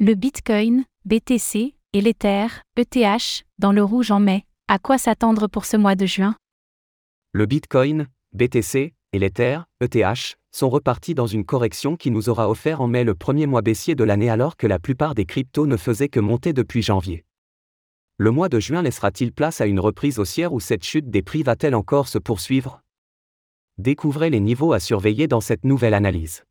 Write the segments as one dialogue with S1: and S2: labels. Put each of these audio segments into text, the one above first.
S1: Le Bitcoin, BTC, et l'Ether, ETH, dans le rouge en mai, à quoi s'attendre pour ce mois de juin?
S2: Le Bitcoin, BTC, et l'Ether, ETH, sont repartis dans une correction qui nous aura offert en mai le premier mois baissier de l'année alors que la plupart des cryptos ne faisaient que monter depuis janvier. Le mois de juin laissera-t-il place à une reprise haussière ou cette chute des prix va-t-elle encore se poursuivre? Découvrez les niveaux à surveiller dans cette nouvelle analyse.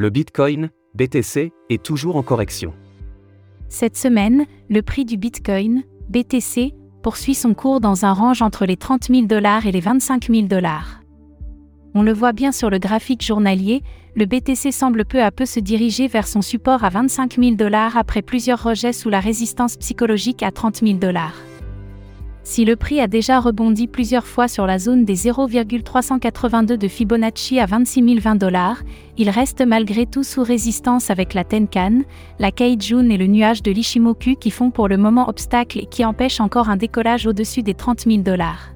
S2: Le Bitcoin, BTC, est toujours en correction.
S1: Cette semaine, le prix du Bitcoin, BTC, poursuit son cours dans un range entre les 30 000 dollars et les 25 000 dollars. On le voit bien sur le graphique journalier, le BTC semble peu à peu se diriger vers son support à 25 000 dollars après plusieurs rejets sous la résistance psychologique à 30 000 dollars. Si le prix a déjà rebondi plusieurs fois sur la zone des 0,382 de Fibonacci à 26 020 dollars, il reste malgré tout sous résistance avec la Tenkan, la Kaijun et le nuage de l'Ishimoku qui font pour le moment obstacle et qui empêchent encore un décollage au-dessus des 30 000 dollars.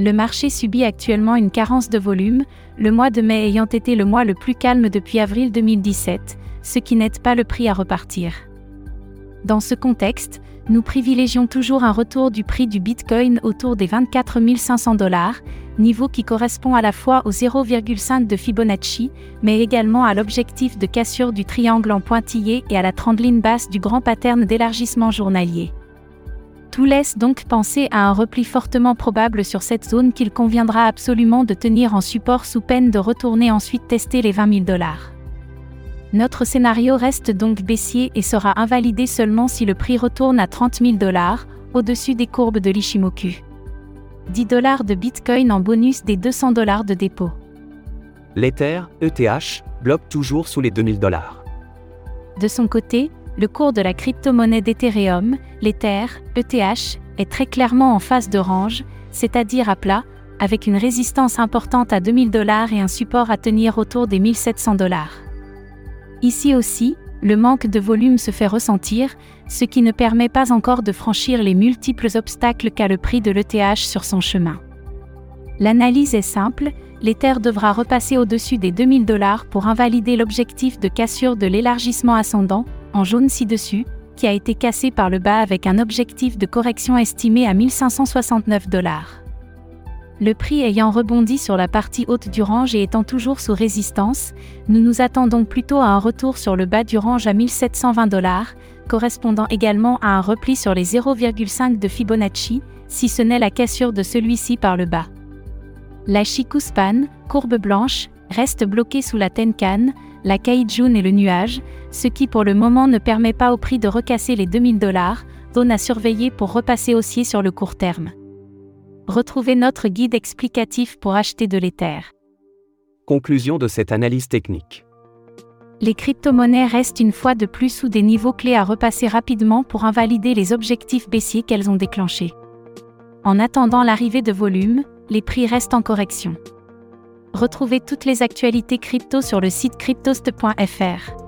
S1: Le marché subit actuellement une carence de volume, le mois de mai ayant été le mois le plus calme depuis avril 2017, ce qui n'aide pas le prix à repartir. Dans ce contexte, nous privilégions toujours un retour du prix du Bitcoin autour des 24 500 dollars, niveau qui correspond à la fois au 0,5 de Fibonacci, mais également à l'objectif de cassure du triangle en pointillé et à la trendline basse du grand pattern d'élargissement journalier. Tout laisse donc penser à un repli fortement probable sur cette zone qu'il conviendra absolument de tenir en support sous peine de retourner ensuite tester les 20 000 dollars. Notre scénario reste donc baissier et sera invalidé seulement si le prix retourne à 30 000 dollars, au-dessus des courbes de l'Ishimoku. 10 dollars de Bitcoin en bonus des 200 dollars de dépôt.
S2: L'Ether, ETH, bloque toujours sous les 2000 dollars.
S1: De son côté, le cours de la crypto-monnaie d'Ethereum, l'Ether, ETH, est très clairement en phase de range, c'est-à-dire à plat, avec une résistance importante à 2000 dollars et un support à tenir autour des 1700 dollars. Ici aussi, le manque de volume se fait ressentir, ce qui ne permet pas encore de franchir les multiples obstacles qu'a le prix de l'ETH sur son chemin. L'analyse est simple, l'Ether devra repasser au-dessus des 2000 dollars pour invalider l'objectif de cassure de l'élargissement ascendant, en jaune ci-dessus, qui a été cassé par le bas avec un objectif de correction estimé à 1569 dollars. Le prix ayant rebondi sur la partie haute du range et étant toujours sous résistance, nous nous attendons plutôt à un retour sur le bas du range à 1720 dollars, correspondant également à un repli sur les 0,5 de Fibonacci, si ce n'est la cassure de celui-ci par le bas. La Chikuspan, courbe blanche, reste bloquée sous la Tenkan, la Kaijun et le nuage, ce qui pour le moment ne permet pas au prix de recasser les 2000 dollars, zone à surveiller pour repasser haussier sur le court terme. Retrouvez notre guide explicatif pour acheter de l'Ether.
S2: Conclusion de cette analyse technique.
S1: Les crypto-monnaies restent une fois de plus sous des niveaux clés à repasser rapidement pour invalider les objectifs baissiers qu'elles ont déclenchés. En attendant l'arrivée de volume, les prix restent en correction. Retrouvez toutes les actualités crypto sur le site cryptost.fr.